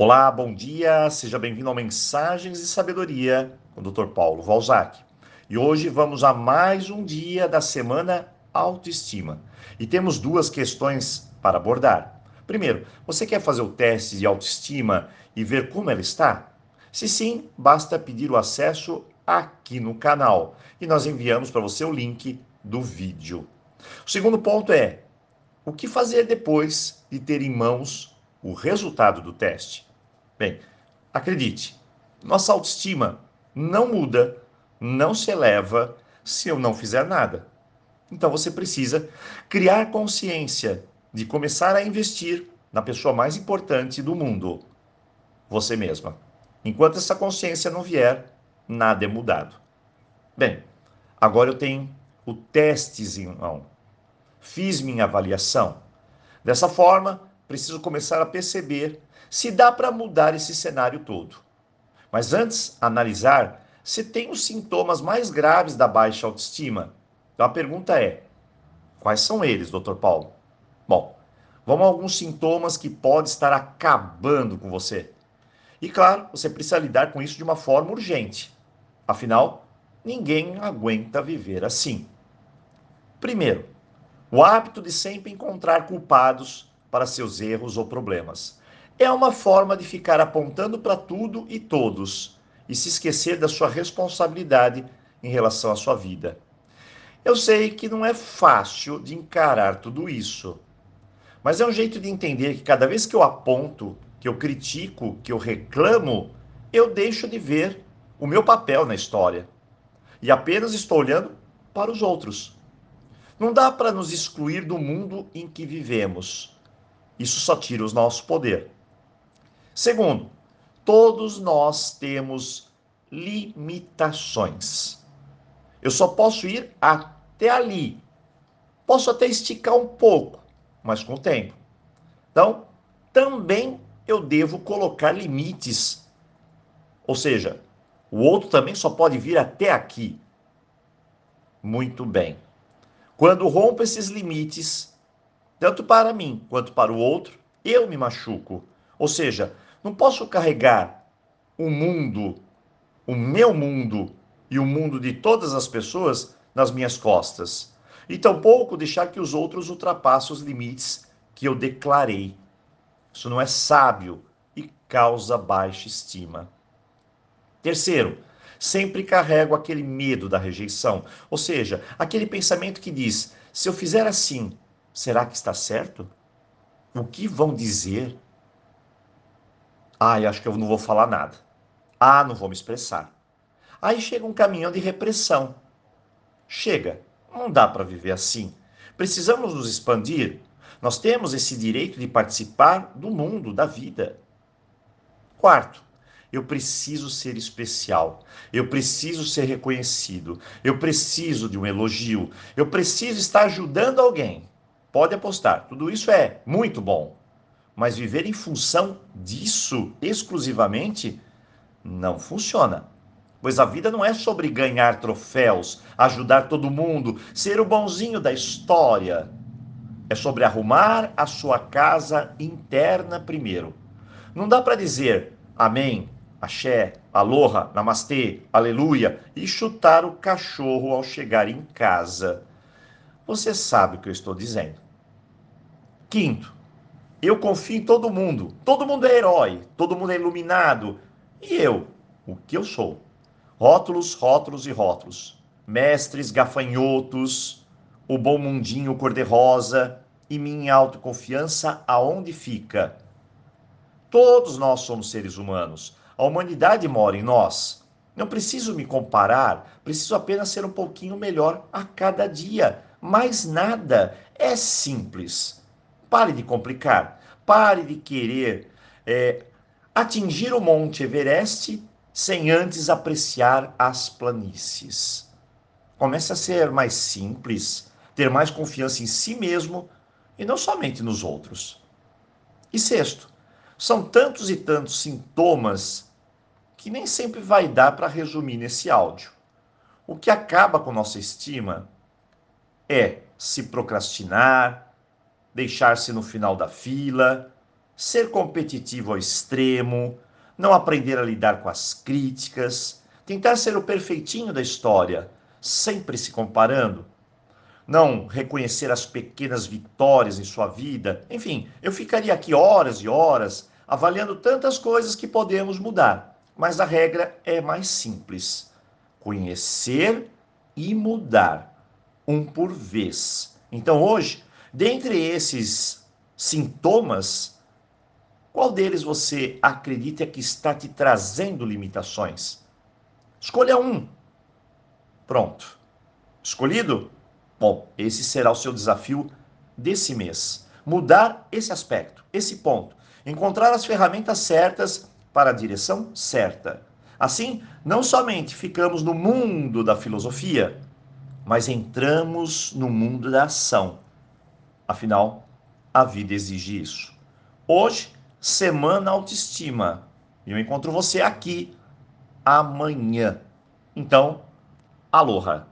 Olá, bom dia, seja bem-vindo ao Mensagens de Sabedoria com o Dr. Paulo Valzac. E hoje vamos a mais um dia da semana Autoestima. E temos duas questões para abordar. Primeiro, você quer fazer o teste de autoestima e ver como ela está? Se sim, basta pedir o acesso aqui no canal e nós enviamos para você o link do vídeo. O segundo ponto é: o que fazer depois de ter em mãos o resultado do teste? Bem, acredite, nossa autoestima não muda, não se eleva se eu não fizer nada. Então você precisa criar consciência de começar a investir na pessoa mais importante do mundo, você mesma. Enquanto essa consciência não vier, nada é mudado. Bem, agora eu tenho o testezinho. Fiz minha avaliação. Dessa forma, preciso começar a perceber se dá para mudar esse cenário todo. Mas antes, analisar se tem os sintomas mais graves da baixa autoestima. Então a pergunta é: quais são eles, Dr. Paulo? Bom, vamos a alguns sintomas que podem estar acabando com você. E claro, você precisa lidar com isso de uma forma urgente. Afinal, ninguém aguenta viver assim. Primeiro, o hábito de sempre encontrar culpados para seus erros ou problemas. É uma forma de ficar apontando para tudo e todos e se esquecer da sua responsabilidade em relação à sua vida. Eu sei que não é fácil de encarar tudo isso, mas é um jeito de entender que cada vez que eu aponto, que eu critico, que eu reclamo, eu deixo de ver o meu papel na história e apenas estou olhando para os outros. Não dá para nos excluir do mundo em que vivemos. Isso só tira o nosso poder. Segundo, todos nós temos limitações. Eu só posso ir até ali. Posso até esticar um pouco, mas com o tempo. Então, também eu devo colocar limites. Ou seja, o outro também só pode vir até aqui. Muito bem. Quando rompo esses limites, tanto para mim quanto para o outro, eu me machuco. Ou seja, não posso carregar o mundo, o meu mundo e o mundo de todas as pessoas nas minhas costas. E tampouco deixar que os outros ultrapassem os limites que eu declarei. Isso não é sábio e causa baixa estima. Terceiro, sempre carrego aquele medo da rejeição. Ou seja, aquele pensamento que diz: se eu fizer assim, será que está certo? O que vão dizer? Ah, eu acho que eu não vou falar nada. Ah, não vou me expressar. Aí chega um caminhão de repressão. Chega, não dá para viver assim. Precisamos nos expandir. Nós temos esse direito de participar do mundo, da vida. Quarto, eu preciso ser especial. Eu preciso ser reconhecido. Eu preciso de um elogio. Eu preciso estar ajudando alguém. Pode apostar, tudo isso é muito bom. Mas viver em função disso exclusivamente não funciona. Pois a vida não é sobre ganhar troféus, ajudar todo mundo, ser o bonzinho da história. É sobre arrumar a sua casa interna primeiro. Não dá para dizer amém, axé, aloha, namastê, aleluia e chutar o cachorro ao chegar em casa. Você sabe o que eu estou dizendo. Quinto, eu confio em todo mundo. Todo mundo é herói, todo mundo é iluminado. E eu, o que eu sou? Rótulos, rótulos e rótulos. Mestres, gafanhotos, o bom mundinho cor-de-rosa e minha autoconfiança aonde fica? Todos nós somos seres humanos. A humanidade mora em nós. Não preciso me comparar, preciso apenas ser um pouquinho melhor a cada dia. Mais nada. É simples. Pare de complicar. Pare de querer é, atingir o Monte Everest sem antes apreciar as planícies. Comece a ser mais simples, ter mais confiança em si mesmo e não somente nos outros. E sexto, são tantos e tantos sintomas que nem sempre vai dar para resumir nesse áudio. O que acaba com nossa estima é se procrastinar, deixar-se no final da fila, ser competitivo ao extremo, não aprender a lidar com as críticas, tentar ser o perfeitinho da história, sempre se comparando, não reconhecer as pequenas vitórias em sua vida. Enfim, eu ficaria aqui horas e horas avaliando tantas coisas que podemos mudar, mas a regra é mais simples: conhecer e mudar, um por vez. Então hoje, dentre esses sintomas, qual deles você acredita que está te trazendo limitações? Escolha um. Pronto. Escolhido? Bom, esse será o seu desafio desse mês. Mudar esse aspecto, esse ponto. Encontrar as ferramentas certas para a direção certa. Assim, não somente ficamos no mundo da filosofia, mas entramos no mundo da ação. Afinal, a vida exige isso. Hoje, Semana Autoestima. Eu encontro você aqui amanhã. Então, aloha!